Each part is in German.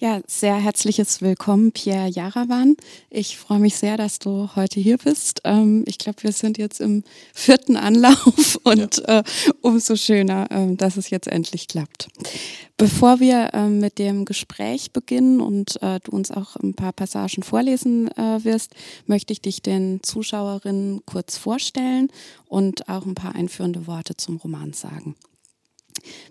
Ja, sehr herzliches Willkommen, Pierre Jarawan. Ich freue mich sehr, dass du heute hier bist. Ähm, ich glaube, wir sind jetzt im vierten Anlauf und ja. äh, umso schöner, äh, dass es jetzt endlich klappt. Bevor wir äh, mit dem Gespräch beginnen und äh, du uns auch ein paar Passagen vorlesen äh, wirst, möchte ich dich den Zuschauerinnen kurz vorstellen und auch ein paar einführende Worte zum Roman sagen.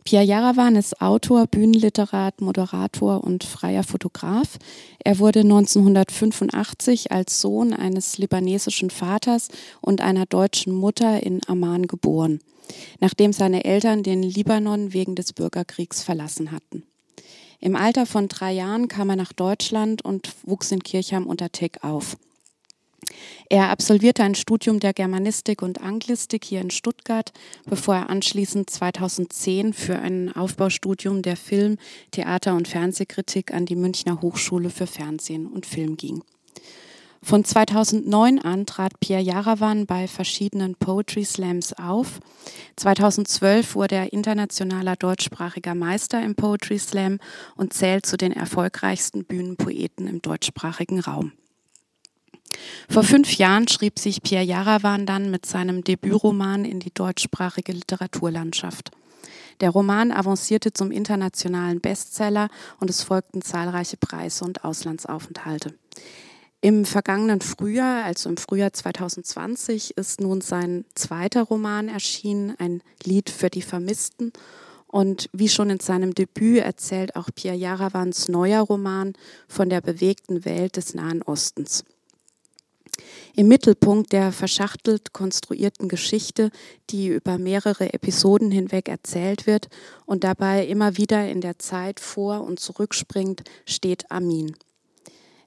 Pierre Jarawan ist Autor, Bühnenliterat, Moderator und freier Fotograf. Er wurde 1985 als Sohn eines libanesischen Vaters und einer deutschen Mutter in Amman geboren, nachdem seine Eltern den Libanon wegen des Bürgerkriegs verlassen hatten. Im Alter von drei Jahren kam er nach Deutschland und wuchs in Kirchheim unter Teck auf. Er absolvierte ein Studium der Germanistik und Anglistik hier in Stuttgart, bevor er anschließend 2010 für ein Aufbaustudium der Film-, Theater- und Fernsehkritik an die Münchner Hochschule für Fernsehen und Film ging. Von 2009 an trat Pierre Jarawan bei verschiedenen Poetry Slams auf. 2012 wurde er internationaler deutschsprachiger Meister im Poetry Slam und zählt zu den erfolgreichsten Bühnenpoeten im deutschsprachigen Raum. Vor fünf Jahren schrieb sich Pierre Jarawan dann mit seinem Debütroman in die deutschsprachige Literaturlandschaft. Der Roman avancierte zum internationalen Bestseller und es folgten zahlreiche Preise und Auslandsaufenthalte. Im vergangenen Frühjahr, also im Frühjahr 2020, ist nun sein zweiter Roman erschienen, ein Lied für die Vermissten. Und wie schon in seinem Debüt erzählt auch Pierre Jaravans neuer Roman von der bewegten Welt des Nahen Ostens. Im Mittelpunkt der verschachtelt konstruierten Geschichte, die über mehrere Episoden hinweg erzählt wird und dabei immer wieder in der Zeit vor und zurückspringt, steht Amin.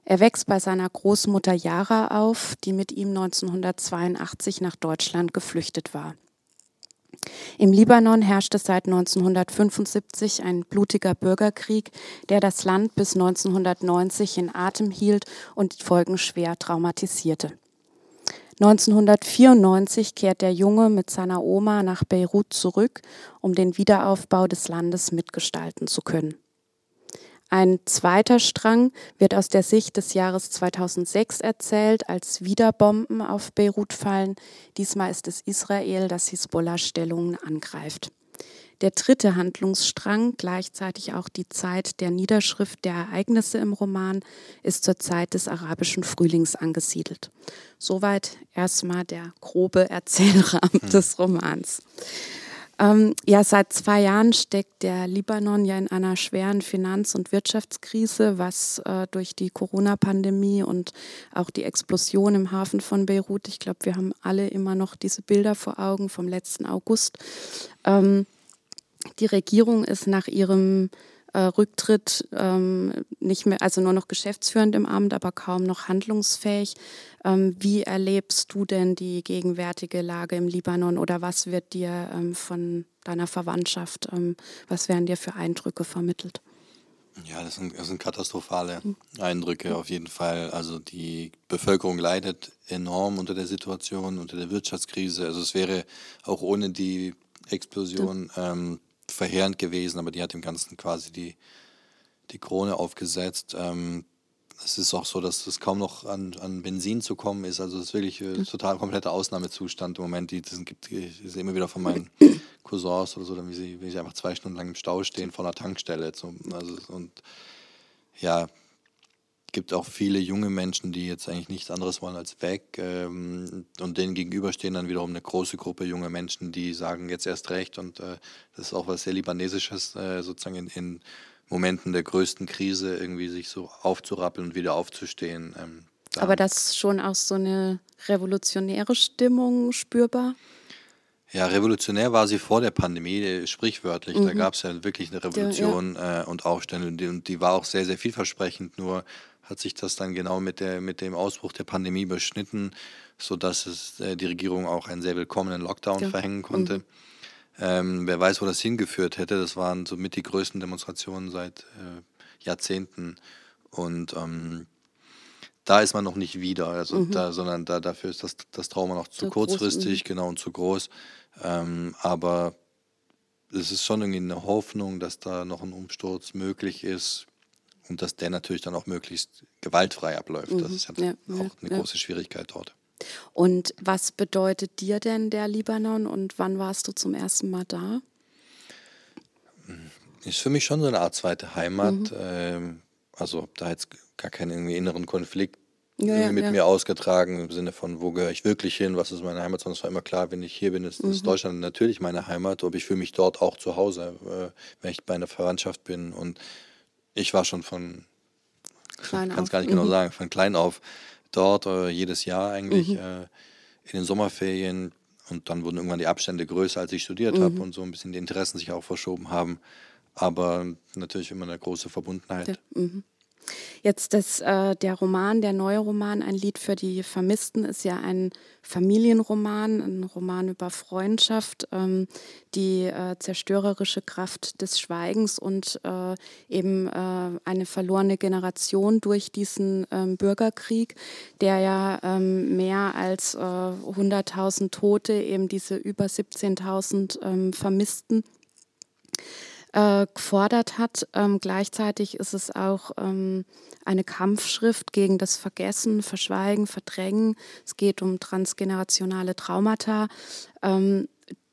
Er wächst bei seiner Großmutter Yara auf, die mit ihm 1982 nach Deutschland geflüchtet war. Im Libanon herrschte seit 1975 ein blutiger Bürgerkrieg, der das Land bis 1990 in Atem hielt und die Folgen schwer traumatisierte. 1994 kehrt der Junge mit seiner Oma nach Beirut zurück, um den Wiederaufbau des Landes mitgestalten zu können. Ein zweiter Strang wird aus der Sicht des Jahres 2006 erzählt, als wieder Bomben auf Beirut fallen. Diesmal ist es Israel, das Hisbollah-Stellungen angreift. Der dritte Handlungsstrang, gleichzeitig auch die Zeit der Niederschrift der Ereignisse im Roman, ist zur Zeit des arabischen Frühlings angesiedelt. Soweit erstmal der grobe Erzählrahmen hm. des Romans. Ähm, ja, seit zwei Jahren steckt der Libanon ja in einer schweren Finanz- und Wirtschaftskrise, was äh, durch die Corona-Pandemie und auch die Explosion im Hafen von Beirut, ich glaube, wir haben alle immer noch diese Bilder vor Augen vom letzten August. Ähm, die Regierung ist nach ihrem äh, Rücktritt ähm, nicht mehr, also nur noch geschäftsführend im Amt, aber kaum noch handlungsfähig. Ähm, wie erlebst du denn die gegenwärtige Lage im Libanon oder was wird dir ähm, von deiner Verwandtschaft, ähm, was werden dir für Eindrücke vermittelt? Ja, das sind, das sind katastrophale Eindrücke auf jeden Fall. Also die Bevölkerung leidet enorm unter der Situation, unter der Wirtschaftskrise. Also es wäre auch ohne die Explosion ähm, verheerend gewesen, aber die hat dem Ganzen quasi die, die Krone aufgesetzt. Ähm, es ist auch so, dass es kaum noch an, an Benzin zu kommen ist. Also es ist wirklich äh, total kompletter Ausnahmezustand im Moment. Die, das gibt, sehe immer wieder von meinen Cousins oder so, dann wie sie, wie sie einfach zwei Stunden lang im Stau stehen vor einer Tankstelle. Zum, also, und ja, gibt auch viele junge Menschen, die jetzt eigentlich nichts anderes wollen als weg. Ähm, und denen gegenüber stehen dann wiederum eine große Gruppe junger Menschen, die sagen jetzt erst recht. Und äh, das ist auch was sehr Libanesisches, äh, sozusagen in, in, Momenten der größten Krise irgendwie sich so aufzurappeln und wieder aufzustehen. Ähm, Aber das ist schon auch so eine revolutionäre Stimmung spürbar? Ja, revolutionär war sie vor der Pandemie, äh, sprichwörtlich. Mhm. Da gab es ja wirklich eine Revolution ja, ja. Äh, und Aufstände und die, und die, war auch sehr, sehr vielversprechend. Nur hat sich das dann genau mit, der, mit dem Ausbruch der Pandemie beschnitten, sodass es äh, die Regierung auch einen sehr willkommenen Lockdown ja. verhängen konnte. Mhm. Ähm, wer weiß, wo das hingeführt hätte. Das waren somit die größten Demonstrationen seit äh, Jahrzehnten. Und ähm, da ist man noch nicht wieder, also mhm. da, sondern da, dafür ist das, das Trauma noch zu so kurzfristig, groß, mhm. genau, und zu groß. Ähm, aber es ist schon irgendwie eine Hoffnung, dass da noch ein Umsturz möglich ist und dass der natürlich dann auch möglichst gewaltfrei abläuft. Das ist ja, auch eine große Schwierigkeit dort. Und was bedeutet dir denn der Libanon und wann warst du zum ersten Mal da? Ist für mich schon so eine Art zweite Heimat. Mhm. Ähm, also da jetzt gar keinen irgendwie inneren Konflikt ja, ja, mit ja. mir ausgetragen im Sinne von, wo gehöre ich wirklich hin, was ist meine Heimat, sondern es war immer klar, wenn ich hier bin, ist, mhm. ist Deutschland natürlich meine Heimat, aber ich fühle mich dort auch zu Hause, äh, wenn ich bei einer Verwandtschaft bin und ich war schon von, kann es gar nicht genau mhm. genau sagen, von klein auf dort, äh, jedes Jahr eigentlich, mhm. äh, in den Sommerferien und dann wurden irgendwann die Abstände größer, als ich studiert habe mhm. und so ein bisschen die Interessen sich auch verschoben haben, aber natürlich immer eine große Verbundenheit. Mhm. Jetzt das, äh, der Roman, der neue Roman, ein Lied für die Vermissten, ist ja ein Familienroman, ein Roman über Freundschaft, ähm, die äh, zerstörerische Kraft des Schweigens und äh, eben äh, eine verlorene Generation durch diesen ähm, Bürgerkrieg, der ja ähm, mehr als 100.000 äh, Tote, eben diese über 17.000 ähm, Vermissten äh, gefordert hat. Ähm, gleichzeitig ist es auch ähm, eine Kampfschrift gegen das Vergessen, Verschweigen, Verdrängen. Es geht um transgenerationale Traumata. Ähm,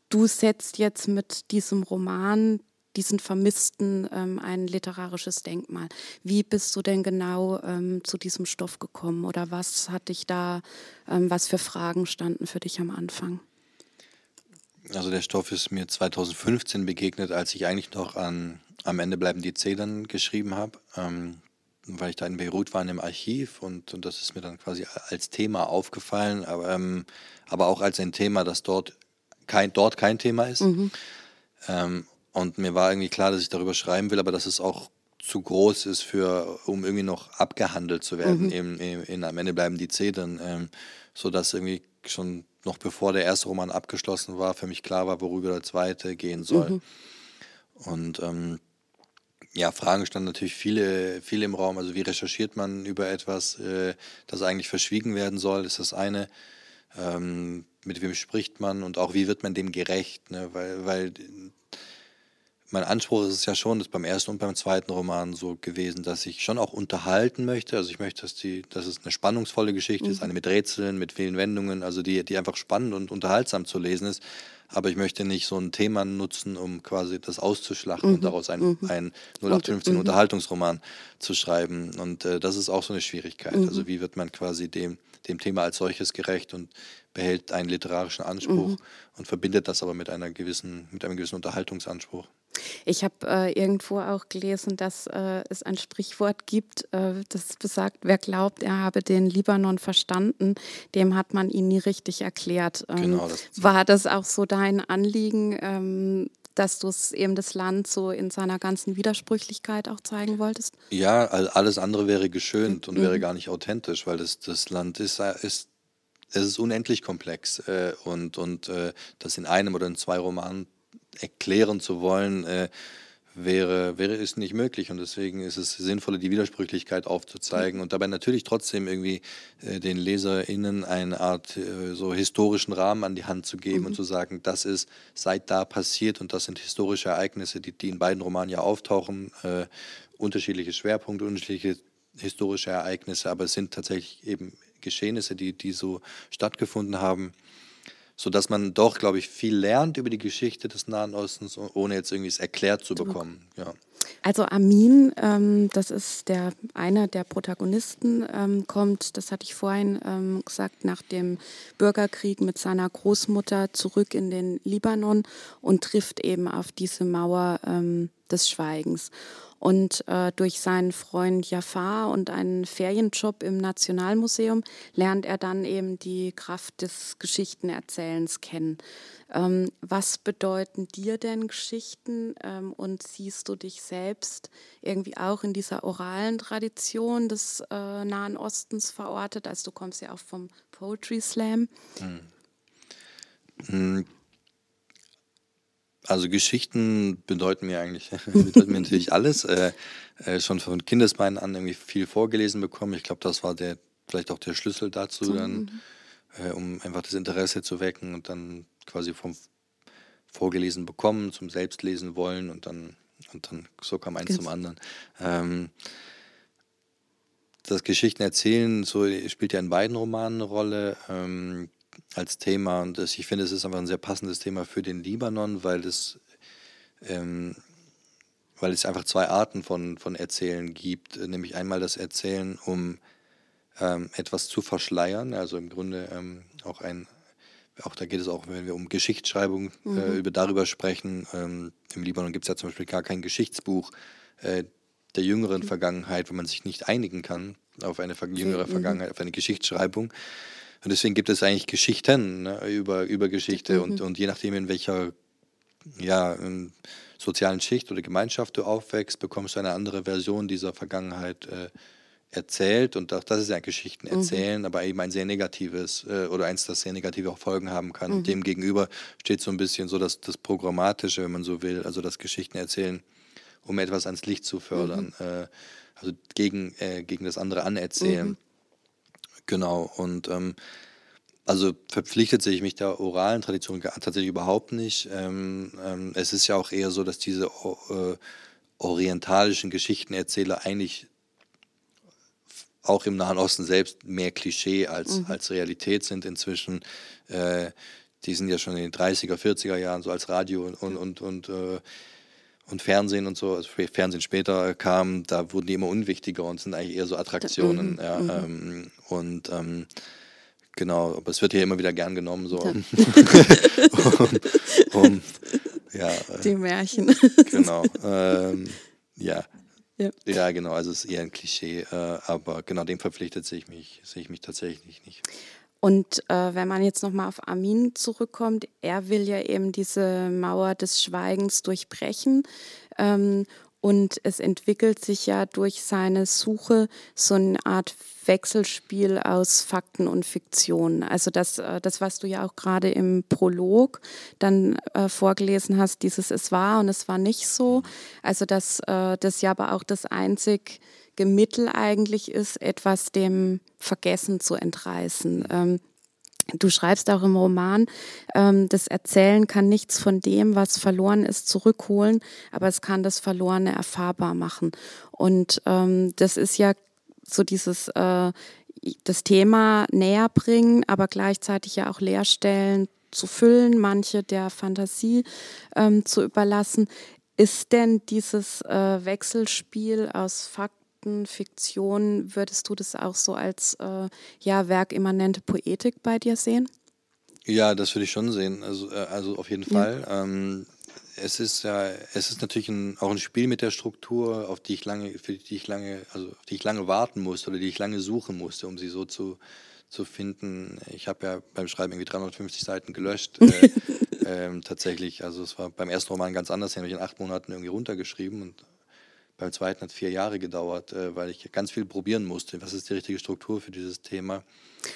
du setzt jetzt mit diesem Roman diesen Vermissten ähm, ein literarisches Denkmal. Wie bist du denn genau ähm, zu diesem Stoff gekommen oder was hat dich da, ähm, was für Fragen standen für dich am Anfang? Also der Stoff ist mir 2015 begegnet, als ich eigentlich noch an Am Ende bleiben die Zedern geschrieben habe, ähm, weil ich da in Beirut war in einem Archiv und, und das ist mir dann quasi als Thema aufgefallen, aber, ähm, aber auch als ein Thema, das dort kein, dort kein Thema ist. Mhm. Ähm, und mir war irgendwie klar, dass ich darüber schreiben will, aber dass es auch zu groß ist, für, um irgendwie noch abgehandelt zu werden. Mhm. In, in, in, am Ende bleiben die Zedern, ähm, sodass irgendwie schon noch bevor der erste Roman abgeschlossen war, für mich klar war, worüber der zweite gehen soll. Mhm. Und ähm, ja, Fragen standen natürlich viele, viele im Raum. Also wie recherchiert man über etwas, äh, das eigentlich verschwiegen werden soll, ist das eine. Ähm, mit wem spricht man und auch wie wird man dem gerecht? Ne? Weil, weil mein Anspruch ist es ja schon, das beim ersten und beim zweiten Roman so gewesen, dass ich schon auch unterhalten möchte. Also ich möchte, dass, die, dass es eine spannungsvolle Geschichte mhm. ist, eine mit Rätseln, mit vielen Wendungen, also die, die einfach spannend und unterhaltsam zu lesen ist. Aber ich möchte nicht so ein Thema nutzen, um quasi das auszuschlachten mhm. und daraus ein, mhm. ein 0815 mhm. Unterhaltungsroman zu schreiben. Und äh, das ist auch so eine Schwierigkeit. Mhm. Also wie wird man quasi dem, dem Thema als solches gerecht und behält einen literarischen Anspruch mhm. und verbindet das aber mit einer gewissen, mit einem gewissen Unterhaltungsanspruch. Ich habe äh, irgendwo auch gelesen, dass äh, es ein Sprichwort gibt, äh, das besagt, wer glaubt, er habe den Libanon verstanden, dem hat man ihn nie richtig erklärt. Ähm, genau, das war das auch so dein Anliegen, ähm, dass du es eben das Land so in seiner ganzen Widersprüchlichkeit auch zeigen wolltest? Ja, alles andere wäre geschönt und mhm. wäre gar nicht authentisch, weil das, das Land ist, äh, ist es ist unendlich komplex äh, und, und äh, das in einem oder in zwei Romanen erklären zu wollen, äh, wäre, wäre es nicht möglich. Und deswegen ist es sinnvoller, die Widersprüchlichkeit aufzuzeigen und dabei natürlich trotzdem irgendwie äh, den LeserInnen eine Art äh, so historischen Rahmen an die Hand zu geben mhm. und zu sagen, das ist seit da passiert und das sind historische Ereignisse, die, die in beiden Romanen ja auftauchen. Äh, unterschiedliche Schwerpunkte, unterschiedliche historische Ereignisse, aber es sind tatsächlich eben Geschehnisse, die, die so stattgefunden haben sodass man doch, glaube ich, viel lernt über die Geschichte des Nahen Ostens, ohne jetzt irgendwie es erklärt zu bekommen. Ja. Also Amin, ähm, das ist der einer der Protagonisten, ähm, kommt, das hatte ich vorhin ähm, gesagt, nach dem Bürgerkrieg mit seiner Großmutter zurück in den Libanon und trifft eben auf diese Mauer ähm, des Schweigens. Und äh, durch seinen Freund Jafar und einen Ferienjob im Nationalmuseum lernt er dann eben die Kraft des Geschichtenerzählens kennen. Ähm, was bedeuten dir denn Geschichten ähm, und siehst du dich selbst irgendwie auch in dieser oralen Tradition des äh, Nahen Ostens verortet? Also du kommst ja auch vom Poetry Slam. Hm. Hm also Geschichten bedeuten mir eigentlich, bedeuten mir natürlich alles. Äh, äh, schon von Kindesbeinen an irgendwie viel vorgelesen bekommen. Ich glaube, das war der vielleicht auch der Schlüssel dazu, so, dann, mhm. äh, um einfach das Interesse zu wecken und dann quasi vom Vorgelesen bekommen zum Selbstlesen wollen und dann und dann so kam eins Ganz zum anderen. Ähm, das Geschichten erzählen so spielt ja in beiden Romanen eine Rolle ähm, als Thema. Und das, ich finde, es ist einfach ein sehr passendes Thema für den Libanon, weil es ähm, weil es einfach zwei Arten von, von Erzählen gibt, nämlich einmal das Erzählen, um ähm, etwas zu verschleiern, also im Grunde ähm, auch ein, auch da geht es auch, wenn wir um Geschichtsschreibung äh, mhm. über darüber sprechen. Ähm, Im Libanon gibt es ja zum Beispiel gar kein Geschichtsbuch äh, der jüngeren mhm. Vergangenheit, wenn man sich nicht einigen kann auf eine jüngere mhm. Vergangenheit, auf eine Geschichtsschreibung. Und deswegen gibt es eigentlich Geschichten ne, über, über Geschichte mhm. und, und je nachdem, in welcher ja, in sozialen Schicht oder Gemeinschaft du aufwächst, bekommst du eine andere Version dieser Vergangenheit äh, erzählt. Und auch das ist ja Geschichten erzählen, mhm. aber eben ein sehr negatives äh, oder eins, das sehr negative Folgen haben kann. Mhm. Dem gegenüber steht so ein bisschen so das, das Programmatische, wenn man so will, also das Geschichten erzählen, um etwas ans Licht zu fördern. Mhm. Äh, also gegen, äh, gegen das andere anerzählen. Mhm. Genau. Und ähm, also verpflichtet sich mich der oralen Tradition tatsächlich überhaupt nicht. Ähm, ähm, es ist ja auch eher so, dass diese äh, orientalischen Geschichtenerzähler eigentlich auch im Nahen Osten selbst mehr Klischee als, mhm. als Realität sind inzwischen. Äh, die sind ja schon in den 30er, 40er Jahren so als Radio und, und, und, und, äh, und Fernsehen und so, also Fernsehen später kam, da wurden die immer unwichtiger und sind eigentlich eher so Attraktionen. Mhm. Ja, mhm. ähm, und ähm, Genau, aber es wird hier immer wieder gern genommen, so. Ja. um, um, ja, äh, Die Märchen. Genau. Ähm, ja. Ja. Ja, genau, also es ist eher ein Klischee, äh, aber genau dem verpflichtet sehe ich mich, sehe ich mich tatsächlich nicht. Und äh, wenn man jetzt nochmal auf Armin zurückkommt, er will ja eben diese Mauer des Schweigens durchbrechen. Ähm, und es entwickelt sich ja durch seine Suche so eine Art Wechselspiel aus Fakten und Fiktion. Also das, äh, das was du ja auch gerade im Prolog dann äh, vorgelesen hast, dieses Es war und es war nicht so. Also dass äh, das ja aber auch das einzige Mittel eigentlich ist, etwas dem Vergessen zu entreißen. Ähm, Du schreibst auch im Roman, ähm, das Erzählen kann nichts von dem, was verloren ist, zurückholen, aber es kann das Verlorene erfahrbar machen. Und ähm, das ist ja so dieses äh, das Thema näher bringen, aber gleichzeitig ja auch Leerstellen zu füllen, manche der Fantasie ähm, zu überlassen. Ist denn dieses äh, Wechselspiel aus Fakten Fakten, Fiktion, würdest du das auch so als äh, ja, werkimmanente Poetik bei dir sehen? Ja, das würde ich schon sehen. Also, äh, also auf jeden Fall. Ja. Ähm, es ist ja, es ist natürlich ein, auch ein Spiel mit der Struktur, auf die ich lange, für die ich lange, also auf die ich lange warten musste oder die ich lange suchen musste, um sie so zu, zu finden. Ich habe ja beim Schreiben irgendwie 350 Seiten gelöscht. äh, ähm, tatsächlich. Also es war beim ersten Roman ganz anders, den habe ich in acht Monaten irgendwie runtergeschrieben und beim zweiten hat vier Jahre gedauert, äh, weil ich ganz viel probieren musste. Was ist die richtige Struktur für dieses Thema?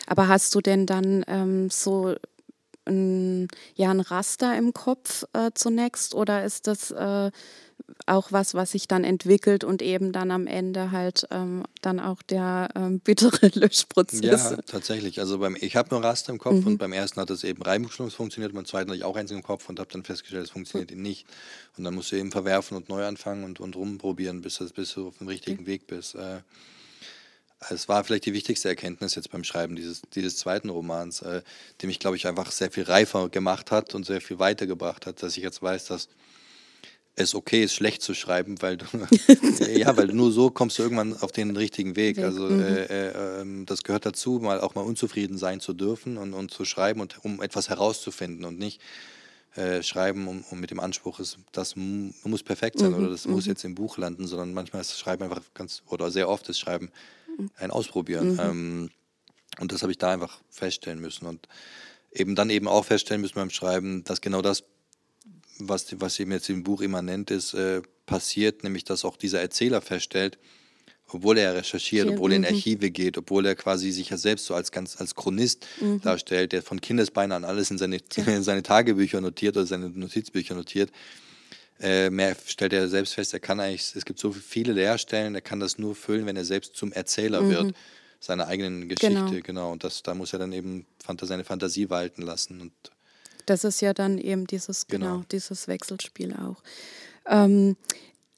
Aber hast du denn dann ähm, so ein, ja, ein Raster im Kopf äh, zunächst oder ist das äh, auch was, was sich dann entwickelt und eben dann am Ende halt ähm, dann auch der ähm, bittere Löschprozess. Ja, tatsächlich. Also beim, ich habe nur Raster im Kopf mhm. und beim ersten hat es eben reibungslos funktioniert, beim zweiten hatte ich auch eins im Kopf und habe dann festgestellt, es funktioniert mhm. eben nicht. Und dann musst du eben verwerfen und neu anfangen und, und rumprobieren, bis, das, bis du auf dem richtigen mhm. Weg bist. Äh, es war vielleicht die wichtigste Erkenntnis jetzt beim Schreiben dieses, dieses zweiten Romans, äh, die mich, glaube ich, einfach sehr viel reifer gemacht hat und sehr viel weitergebracht hat, dass ich jetzt weiß, dass es okay ist, schlecht zu schreiben, weil du, ja, weil nur so kommst du irgendwann auf den richtigen Weg. Also mhm. äh, äh, ähm, das gehört dazu, mal auch mal unzufrieden sein zu dürfen und, und zu schreiben und um etwas herauszufinden und nicht äh, schreiben, um, um, mit dem Anspruch, ist, das muss perfekt sein mhm. oder das mhm. muss jetzt im Buch landen, sondern manchmal ist das Schreiben einfach ganz, oder sehr oft ist Schreiben mhm. ein Ausprobieren. Mhm. Ähm, und das habe ich da einfach feststellen müssen und eben dann eben auch feststellen müssen beim Schreiben, dass genau das was, was eben jetzt im Buch immanent ist, äh, passiert, nämlich dass auch dieser Erzähler feststellt, obwohl er recherchiert, Hier, obwohl er in mhm. Archive geht, obwohl er quasi sich ja selbst so als ganz als Chronist mhm. darstellt, der von Kindesbeinen an alles in seine, in seine Tagebücher notiert oder seine Notizbücher notiert, äh, mehr stellt er selbst fest, er kann eigentlich, es gibt so viele Leerstellen, er kann das nur füllen, wenn er selbst zum Erzähler mhm. wird, seiner eigenen Geschichte, genau. genau. Und das, da muss er dann eben seine Fantasie walten lassen und das ist ja dann eben dieses, genau, genau dieses Wechselspiel auch. Ähm,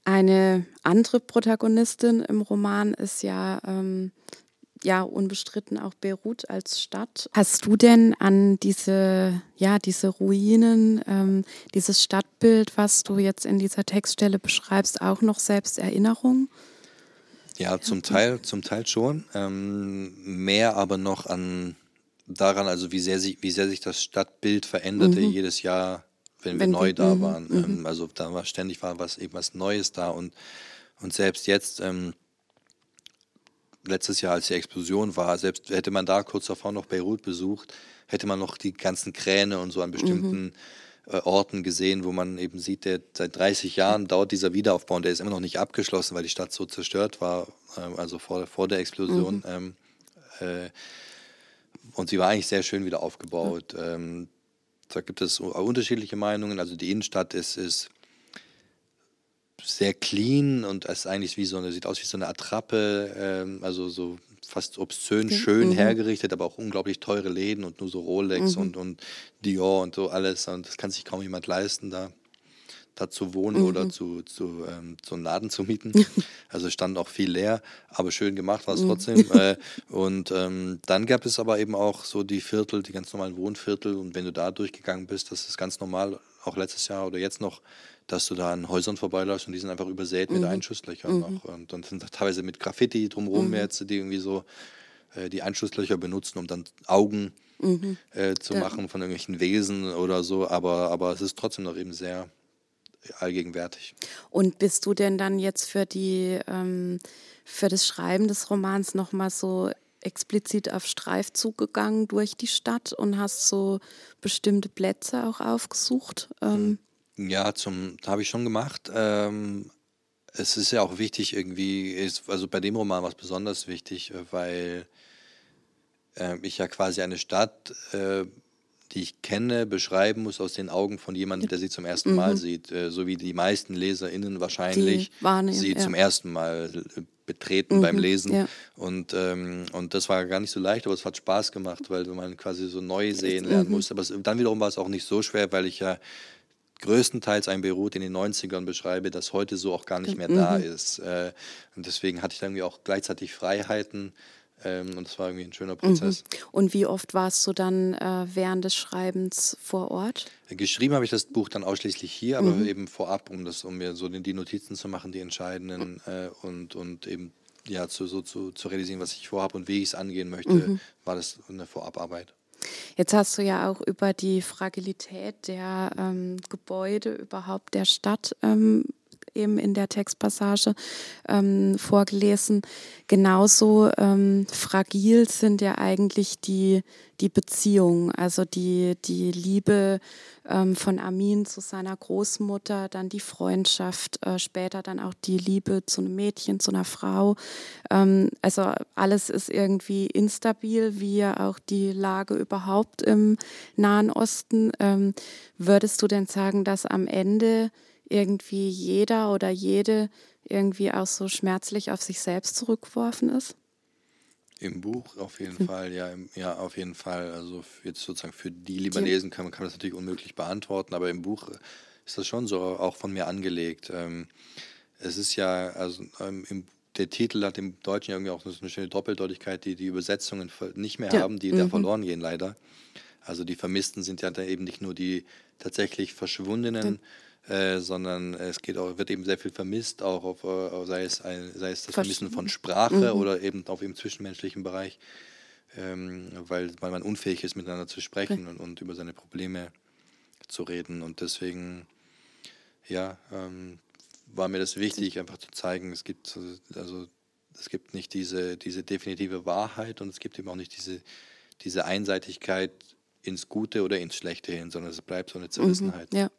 Eine andere Protagonistin im Roman ist ja, ähm, ja unbestritten auch Beirut als Stadt. Hast du denn an diese, ja, diese Ruinen, ähm, dieses Stadtbild, was du jetzt in dieser Textstelle beschreibst, auch noch selbst Erinnerung? Ja, zum Teil, zum Teil schon. Ähm, mehr aber noch an daran, also wie sehr, sich, wie sehr sich das Stadtbild veränderte mhm. jedes Jahr wenn, wenn wir neu da mhm, waren. Mhm. Ähm, also da war ständig war was eben was Neues da und, und selbst jetzt, ähm, letztes Jahr, als die Explosion war, selbst hätte man da kurz davor noch Beirut besucht, hätte man noch die ganzen Kräne und so an bestimmten mhm. äh, Orten gesehen, wo man eben sieht, der, seit 30 Jahren dauert dieser Wiederaufbau und der ist immer noch nicht abgeschlossen, weil die Stadt so zerstört war, äh, also vor, vor der Explosion. Mhm. Ähm, äh, und sie war eigentlich sehr schön wieder aufgebaut. Ähm, da gibt es unterschiedliche Meinungen. Also die Innenstadt ist, ist sehr clean und ist eigentlich wie so eine, sieht aus wie so eine Attrappe, ähm, also so fast obszön schön mhm. hergerichtet, aber auch unglaublich teure Läden und nur so Rolex mhm. und, und Dior und so alles. Und das kann sich kaum jemand leisten da da zu wohnen mhm. oder zu, zu ähm, so einen Laden zu mieten. Also stand auch viel leer, aber schön gemacht war es mhm. trotzdem. äh, und ähm, dann gab es aber eben auch so die Viertel, die ganz normalen Wohnviertel. Und wenn du da durchgegangen bist, das ist ganz normal, auch letztes Jahr oder jetzt noch, dass du da an Häusern vorbeiläufst und die sind einfach übersät mhm. mit Einschusslöchern. Mhm. Und dann sind teilweise mit Graffiti drumherum mhm. jetzt, die irgendwie so äh, die Einschusslöcher benutzen, um dann Augen mhm. äh, zu ja. machen von irgendwelchen Wesen oder so. Aber, aber es ist trotzdem noch eben sehr allgegenwärtig. Und bist du denn dann jetzt für die ähm, für das Schreiben des Romans nochmal so explizit auf Streifzug gegangen durch die Stadt und hast so bestimmte Plätze auch aufgesucht? Ähm hm. ja, zum habe ich schon gemacht. Ähm, es ist ja auch wichtig irgendwie, ist, also bei dem Roman war es besonders wichtig, äh, weil äh, ich ja quasi eine Stadt äh, die ich kenne, beschreiben muss aus den Augen von jemandem, der sie zum ersten mhm. Mal sieht. Äh, so wie die meisten LeserInnen wahrscheinlich sie ja. zum ersten Mal äh, betreten mhm, beim Lesen. Ja. Und, ähm, und das war gar nicht so leicht, aber es hat Spaß gemacht, weil man quasi so neu sehen lernen mhm. musste. Aber es, dann wiederum war es auch nicht so schwer, weil ich ja größtenteils ein Beirut in den 90ern beschreibe, das heute so auch gar nicht mehr mhm. da ist. Äh, und deswegen hatte ich dann irgendwie auch gleichzeitig Freiheiten, ähm, und es war irgendwie ein schöner Prozess. Mhm. Und wie oft warst du dann äh, während des Schreibens vor Ort? Geschrieben habe ich das Buch dann ausschließlich hier, aber mhm. eben vorab, um das, um mir so die Notizen zu machen, die entscheidenden äh, und, und eben ja, zu, so zu, zu realisieren, was ich vorhabe und wie ich es angehen möchte, mhm. war das eine Vorabarbeit. Jetzt hast du ja auch über die Fragilität der ähm, Gebäude überhaupt der Stadt ähm, eben in der Textpassage ähm, vorgelesen. Genauso ähm, fragil sind ja eigentlich die, die Beziehungen, also die, die Liebe ähm, von Amin zu seiner Großmutter, dann die Freundschaft, äh, später dann auch die Liebe zu einem Mädchen, zu einer Frau. Ähm, also alles ist irgendwie instabil, wie ja auch die Lage überhaupt im Nahen Osten. Ähm, würdest du denn sagen, dass am Ende irgendwie jeder oder jede irgendwie auch so schmerzlich auf sich selbst zurückgeworfen ist? Im Buch auf jeden hm. Fall, ja, im, ja, auf jeden Fall. Also jetzt sozusagen für die Libanesen kann man kann das natürlich unmöglich beantworten, aber im Buch ist das schon so auch von mir angelegt. Ähm, es ist ja, also ähm, im, der Titel hat im Deutschen irgendwie auch eine schöne Doppeldeutigkeit, die die Übersetzungen nicht mehr ja. haben, die mhm. da verloren gehen leider. Also die Vermissten sind ja da eben nicht nur die tatsächlich Verschwundenen, äh, sondern es geht auch, wird eben sehr viel vermisst, auch auf, äh, sei, es ein, sei es das Vermissen von Sprache mhm. oder eben auf im zwischenmenschlichen Bereich, ähm, weil, weil man unfähig ist, miteinander zu sprechen und, und über seine Probleme zu reden. Und deswegen, ja, ähm, war mir das wichtig, einfach zu zeigen, es gibt also es gibt nicht diese, diese definitive Wahrheit und es gibt eben auch nicht diese, diese Einseitigkeit ins Gute oder ins Schlechte hin, sondern es bleibt so eine Zerrissenheit. Mhm, ja.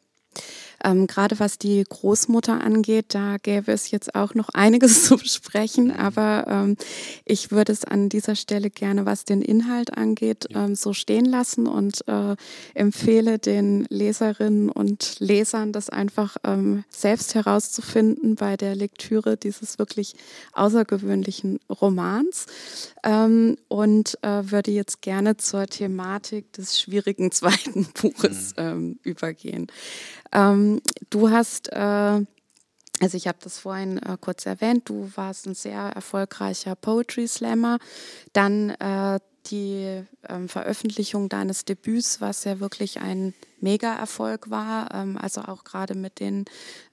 Ähm, Gerade was die Großmutter angeht, da gäbe es jetzt auch noch einiges zu besprechen, aber ähm, ich würde es an dieser Stelle gerne, was den Inhalt angeht, ähm, so stehen lassen und äh, empfehle den Leserinnen und Lesern, das einfach ähm, selbst herauszufinden bei der Lektüre dieses wirklich außergewöhnlichen Romans ähm, und äh, würde jetzt gerne zur Thematik des schwierigen zweiten Buches mhm. ähm, übergehen. Ähm, du hast äh, Also ich habe das vorhin äh, kurz erwähnt, du warst ein sehr erfolgreicher Poetry Slammer. Dann äh, die ähm, Veröffentlichung deines Debüts, was ja wirklich ein Mega-Erfolg war, ähm, also auch gerade mit den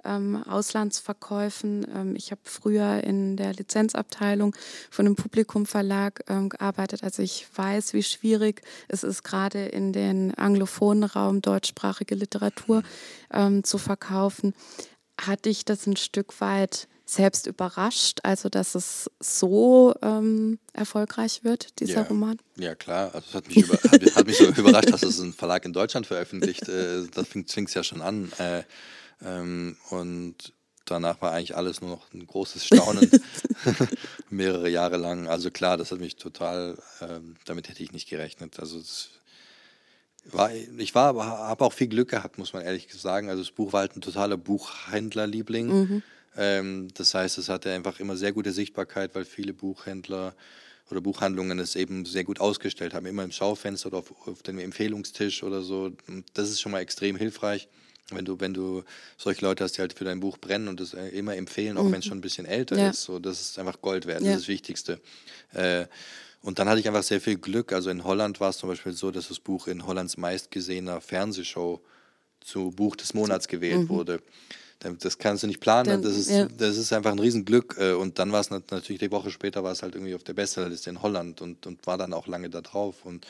ähm, Auslandsverkäufen. Ähm, ich habe früher in der Lizenzabteilung von einem Publikumverlag ähm, gearbeitet, also ich weiß, wie schwierig es ist, gerade in den anglophonen Raum deutschsprachige Literatur ähm, zu verkaufen. Hat dich das ein Stück weit selbst überrascht, also dass es so ähm, erfolgreich wird, dieser ja, Roman? Ja, klar. Also es hat mich, über, hat, hat mich so überrascht, dass es ein Verlag in Deutschland veröffentlicht. Äh, das fängt es ja schon an. Äh, ähm, und danach war eigentlich alles nur noch ein großes Staunen, mehrere Jahre lang. Also klar, das hat mich total, äh, damit hätte ich nicht gerechnet. Also es war, ich war, habe auch viel Glück gehabt, muss man ehrlich sagen. Also das Buch war halt ein totaler Buchhändlerliebling. Mhm. Ähm, das heißt, es hatte einfach immer sehr gute Sichtbarkeit, weil viele Buchhändler oder Buchhandlungen es eben sehr gut ausgestellt haben, immer im Schaufenster oder auf, auf dem Empfehlungstisch oder so. Das ist schon mal extrem hilfreich, wenn du, wenn du solche Leute hast, die halt für dein Buch brennen und es äh, immer empfehlen, auch mhm. wenn es schon ein bisschen älter ja. ist. So, das ist einfach Gold wert, ja. das ist das Wichtigste. Äh, und dann hatte ich einfach sehr viel Glück. Also in Holland war es zum Beispiel so, dass das Buch in Hollands meistgesehener Fernsehshow zu Buch des Monats gewählt mhm. wurde. Das kannst du nicht planen. Dann, das, ist, ja. das ist einfach ein Riesenglück. Äh, und dann war es natürlich die Woche später war es halt irgendwie auf der Bestsellerliste in Holland und, und war dann auch lange da drauf. Und,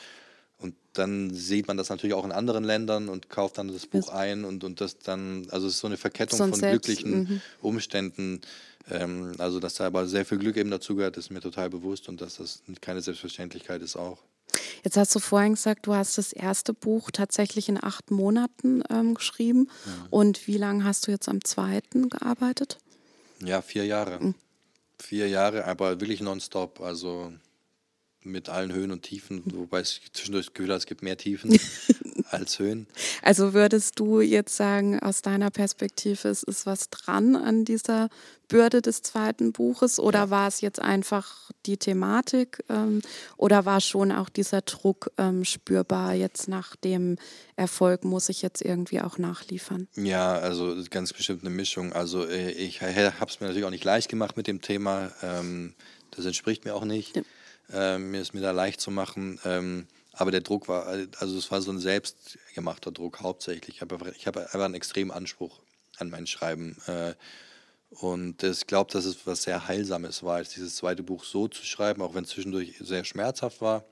und dann sieht man das natürlich auch in anderen Ländern und kauft dann das Buch ein und, und das dann, also es ist so eine Verkettung Sonst von selbst, glücklichen mhm. Umständen. Ähm, also, dass da aber sehr viel Glück eben dazugehört, ist mir total bewusst und dass das keine Selbstverständlichkeit ist auch. Jetzt hast du vorhin gesagt, du hast das erste Buch tatsächlich in acht Monaten ähm, geschrieben. Ja. Und wie lange hast du jetzt am zweiten gearbeitet? Ja, vier Jahre. Mhm. Vier Jahre, aber wirklich nonstop. Also mit allen Höhen und Tiefen, wobei es zwischendurch das Gefühl hat, es gibt mehr Tiefen als Höhen. Also würdest du jetzt sagen, aus deiner Perspektive, es ist was dran an dieser Bürde des zweiten Buches oder ja. war es jetzt einfach die Thematik ähm, oder war schon auch dieser Druck ähm, spürbar, jetzt nach dem Erfolg muss ich jetzt irgendwie auch nachliefern? Ja, also ganz bestimmt eine Mischung. Also äh, ich habe es mir natürlich auch nicht leicht gemacht mit dem Thema, ähm, das entspricht mir auch nicht. Ja äh, mir es mir da leicht zu machen. Ähm, aber der Druck war, also es war so ein selbstgemachter Druck hauptsächlich. Ich habe hab einfach einen extremen Anspruch an mein Schreiben. Äh, und ich glaube, dass es was sehr Heilsames war, dieses zweite Buch so zu schreiben, auch wenn es zwischendurch sehr schmerzhaft war,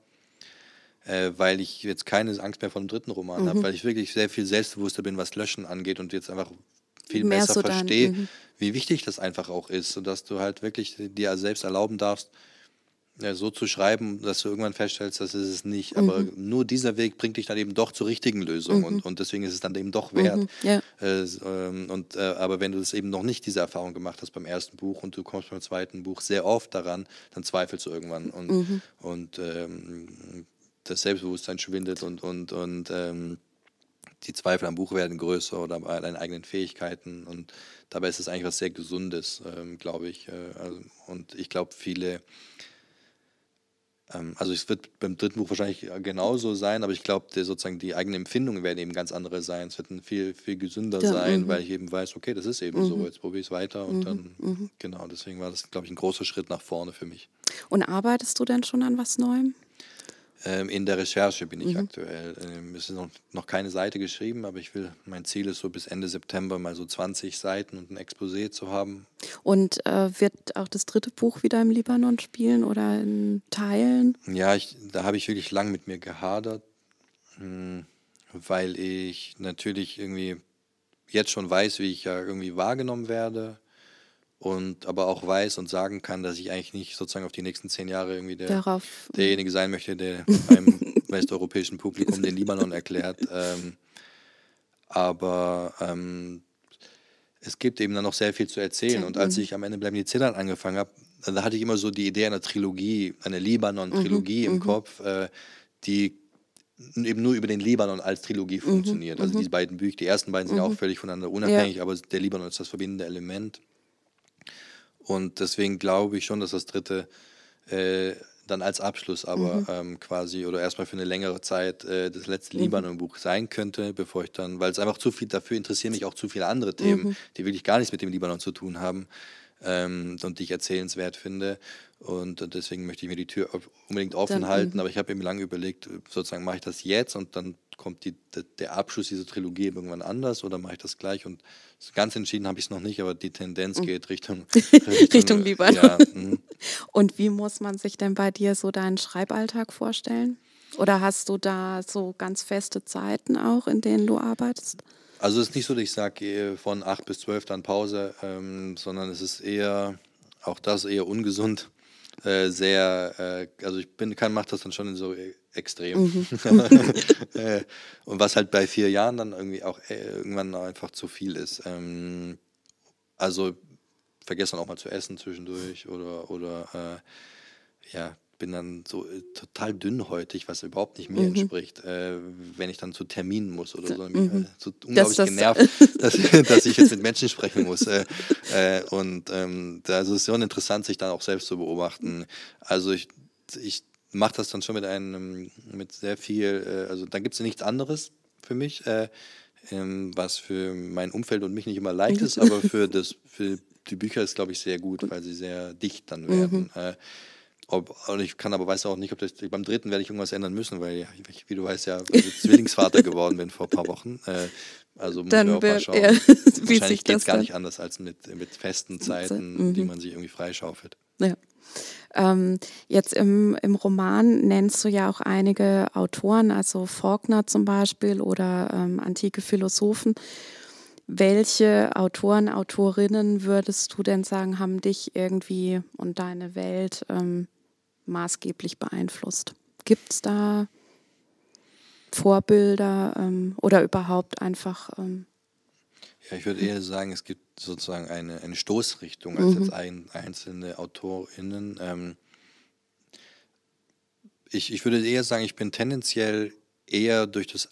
äh, weil ich jetzt keine Angst mehr vor dem dritten Roman mhm. habe, weil ich wirklich sehr viel selbstbewusster bin, was Löschen angeht und jetzt einfach viel Mehr besser so verstehe, mhm. wie wichtig das einfach auch ist, sodass du halt wirklich dir selbst erlauben darfst, ja, so zu schreiben, dass du irgendwann feststellst, das ist es nicht. Aber mhm. nur dieser Weg bringt dich dann eben doch zur richtigen Lösung mhm. und, und deswegen ist es dann eben doch wert. Mhm. Ja. Äh, ähm, und, äh, aber wenn du das eben noch nicht diese Erfahrung gemacht hast beim ersten Buch und du kommst beim zweiten Buch sehr oft daran, dann zweifelst du irgendwann und, mhm. und ähm, das Selbstbewusstsein schwindet und, und, und ähm, die Zweifel am Buch werden größer oder bei deinen eigenen Fähigkeiten und dabei ist es eigentlich was sehr Gesundes, ähm, glaube ich. Äh, also, und ich glaube, viele also es wird beim dritten Buch wahrscheinlich genauso sein, aber ich glaube, sozusagen die eigenen Empfindungen werden eben ganz andere sein. Es wird ein viel, viel gesünder ja, sein, mhm. weil ich eben weiß, okay, das ist eben mhm. so, jetzt probiere ich es weiter und mhm. dann, mhm. genau, deswegen war das, glaube ich, ein großer Schritt nach vorne für mich. Und arbeitest du denn schon an was Neuem? Ähm, in der Recherche bin ich mhm. aktuell. Ähm, es ist noch, noch keine Seite geschrieben, aber ich will, mein Ziel ist so bis Ende September mal so 20 Seiten und ein Exposé zu haben. Und äh, wird auch das dritte Buch wieder im Libanon spielen oder in Teilen? Ja, ich, da habe ich wirklich lang mit mir gehadert, mh, hm, weil ich natürlich irgendwie jetzt schon weiß, wie ich ja irgendwie wahrgenommen werde und aber auch weiß und sagen kann, dass ich eigentlich nicht sozusagen auf die nächsten zehn Jahre irgendwie der, Darauf. derjenige sein möchte, der einem westeuropäischen Publikum den Libanon erklärt. Ähm, aber ähm, es gibt eben dann noch sehr viel zu erzählen. Und als ich am Ende Bleiben die Zittern angefangen habe, da hatte ich immer so die Idee einer Trilogie, einer Libanon-Trilogie mhm, im mhm. Kopf, äh, die eben nur über den Libanon als Trilogie mhm, funktioniert. Also mhm. diese beiden Bücher, die ersten beiden sind ja auch völlig voneinander unabhängig, aber der Libanon ist das verbindende Element. Und deswegen glaube ich schon, dass das dritte äh, dann als Abschluss aber mhm. ähm, quasi oder erstmal für eine längere Zeit äh, das letzte mhm. Libanon-Buch sein könnte, bevor ich dann, weil es einfach zu viel, dafür interessieren mich auch zu viele andere Themen, mhm. die wirklich gar nichts mit dem Libanon zu tun haben ähm, und die ich erzählenswert finde. Und deswegen möchte ich mir die Tür unbedingt offen dann, halten. Mhm. Aber ich habe mir lange überlegt, sozusagen mache ich das jetzt und dann kommt die, der Abschluss dieser Trilogie irgendwann anders oder mache ich das gleich? Und ganz entschieden habe ich es noch nicht, aber die Tendenz mhm. geht Richtung, Richtung, Richtung Libanon. Ja, mhm. und wie muss man sich denn bei dir so deinen Schreiballtag vorstellen? Oder hast du da so ganz feste Zeiten auch, in denen du arbeitest? Also es ist nicht so, dass ich sage, von 8 bis 12 dann Pause, ähm, sondern es ist eher, auch das eher ungesund. Äh, sehr, äh, also ich bin, kann, mache das dann schon in so extrem. Mhm. Äh, und was halt bei vier Jahren dann irgendwie auch äh, irgendwann einfach zu viel ist. Ähm, also vergesse dann auch mal zu essen zwischendurch oder, oder äh, ja, bin dann so äh, total dünnhäutig, was überhaupt nicht mir mhm. entspricht, äh, wenn ich dann zu Terminen muss oder so. Mhm. Äh, so unglaublich das, genervt, dass, dass, ich jetzt mit Menschen sprechen muss. Äh, und ähm, also es ist schon interessant, sich dann auch selbst zu beobachten. Also ich, ich mache das dann schon mit einem, mit sehr viel, also da gibt es nichts anderes für mich, ähm, was für mein Umfeld und mich nicht immer leicht ist, aber für, das, für die Bücher ist, glaube ich, sehr gut, weil sie sehr dicht dann werden. Mhm. Ob, und ich kann aber weiß auch nicht, ob das beim dritten werde ich irgendwas ändern müssen, weil ich, wie du weißt ja, Zwillingsvater geworden bin vor ein paar Wochen. Äh, also muss dann ich auch mal schauen. Ja, Wahrscheinlich geht es gar nicht anders als mit, mit festen Zeiten, mhm. die man sich irgendwie freischaufelt. Ja. Ähm, jetzt im, im Roman nennst du ja auch einige Autoren, also Faulkner zum Beispiel oder ähm, antike Philosophen. Welche Autoren, Autorinnen würdest du denn sagen, haben dich irgendwie und deine Welt ähm, maßgeblich beeinflusst? Gibt es da Vorbilder ähm, oder überhaupt einfach? Ähm, ja, ich würde eher sagen, es gibt sozusagen eine, eine Stoßrichtung als mhm. jetzt ein, einzelne AutorInnen. Ähm, ich, ich würde eher sagen, ich bin tendenziell eher durch das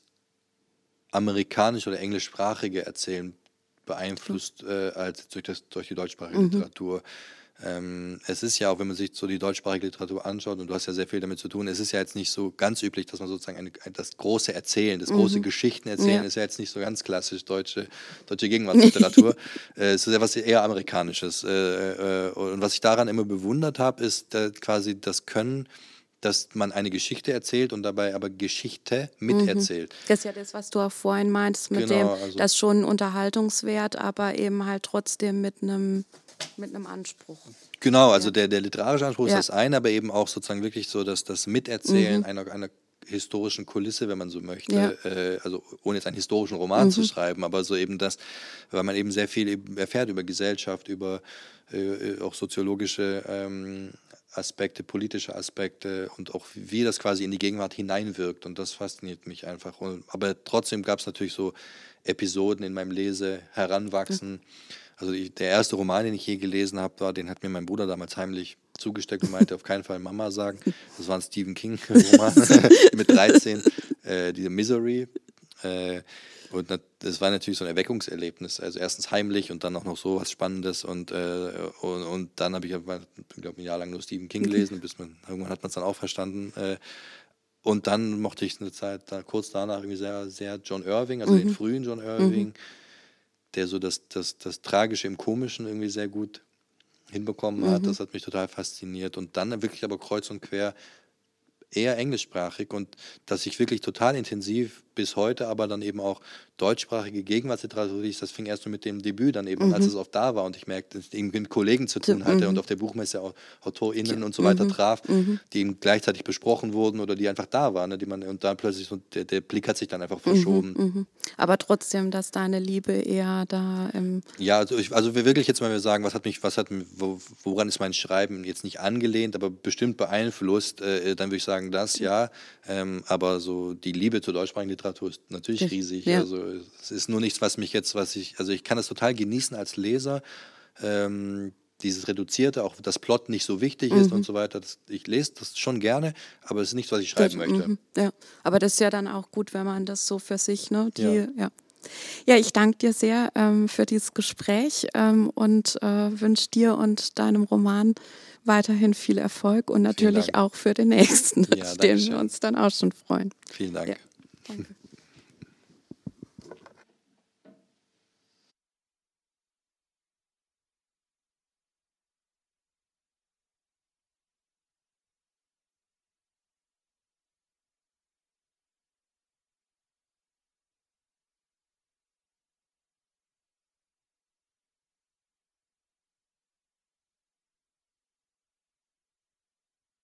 amerikanische oder englischsprachige Erzählen beeinflusst, äh, als durch, das, durch die deutschsprachige mhm. Literatur. Ähm, es ist ja auch, wenn man sich so die deutschsprachige Literatur anschaut, und du hast ja sehr viel damit zu tun, es ist ja jetzt nicht so ganz üblich, dass man sozusagen eine, das große Erzählen, das große mhm. Geschichten erzählen, ja. ist ja jetzt nicht so ganz klassisch deutsche, deutsche Gegenwartsliteratur. äh, es ist ja was eher Amerikanisches. Äh, äh, und was ich daran immer bewundert habe, ist äh, quasi das Können, dass man eine Geschichte erzählt und dabei aber Geschichte miterzählt. Mhm. Das ist ja das, was du auch vorhin meintest, mit genau, dem, also das schon Unterhaltungswert, aber eben halt trotzdem mit einem mit einem Anspruch. Genau, also ja. der, der literarische Anspruch ja. ist das eine, aber eben auch sozusagen wirklich so, dass das Miterzählen mhm. einer, einer historischen Kulisse, wenn man so möchte, ja. äh, also ohne jetzt einen historischen Roman mhm. zu schreiben, aber so eben das, weil man eben sehr viel erfährt über Gesellschaft, über äh, auch soziologische ähm, Aspekte, politische Aspekte und auch wie das quasi in die Gegenwart hineinwirkt und das fasziniert mich einfach. Und, aber trotzdem gab es natürlich so Episoden in meinem Lese, Heranwachsen. Mhm also ich, der erste Roman, den ich je gelesen habe, war, den hat mir mein Bruder damals heimlich zugesteckt und meinte, auf keinen Fall Mama sagen. Das war ein Stephen King-Roman mit 13, äh, diese Misery. Äh, und das war natürlich so ein Erweckungserlebnis. Also erstens heimlich und dann auch noch so was Spannendes. Und, äh, und, und, dann habe ich, glaube ein Jahr lang nur Stephen King gelesen, bis man, irgendwann hat man es dann auch verstanden. Äh, und dann mochte ich eine Zeit, da, kurz danach irgendwie sehr, sehr John Irving, also mhm. den frühen John Irving. Mhm der so das, das, das Tragische im Komischen irgendwie sehr gut hinbekommen hat. Mhm. Das hat mich total fasziniert. Und dann wirklich aber kreuz und quer eher englischsprachig und dass ich wirklich total intensiv bis heute, aber dann eben auch deutschsprachige Gegenwartsliteratur, das fing erst nur mit dem Debüt dann eben, mhm. als es oft da war und ich merkte, dass ich eben mit Kollegen zu tun hatte mhm. und auf der Buchmesse auch AutorInnen und so weiter mhm. traf, mhm. die eben gleichzeitig besprochen wurden oder die einfach da waren, ne, die man, und dann plötzlich so, der, der Blick hat sich dann einfach mhm, verschoben. Mhm. Aber trotzdem, dass deine Liebe eher da im Ja, also, ich, also wir wirklich jetzt mal sagen, was hat mich, was hat, woran ist mein Schreiben jetzt nicht angelehnt, aber bestimmt beeinflusst, äh, dann würde ich sagen, das ja, ähm, aber so die Liebe zur deutschsprachigen Literatur ist natürlich riesig. Ja. Also es ist nur nichts, was mich jetzt, was ich, also ich kann das total genießen als Leser. Ähm, dieses Reduzierte, auch das Plot nicht so wichtig ist mhm. und so weiter. Das, ich lese das schon gerne, aber es ist nichts, was ich schreiben das, möchte. Mhm, ja, aber das ist ja dann auch gut, wenn man das so für sich, ne? Die, ja. ja. Ja, ich danke dir sehr ähm, für dieses Gespräch ähm, und äh, wünsche dir und deinem Roman weiterhin viel Erfolg und natürlich auch für den nächsten, ja, auf den wir uns dann auch schon freuen. Vielen Dank. Ja, danke.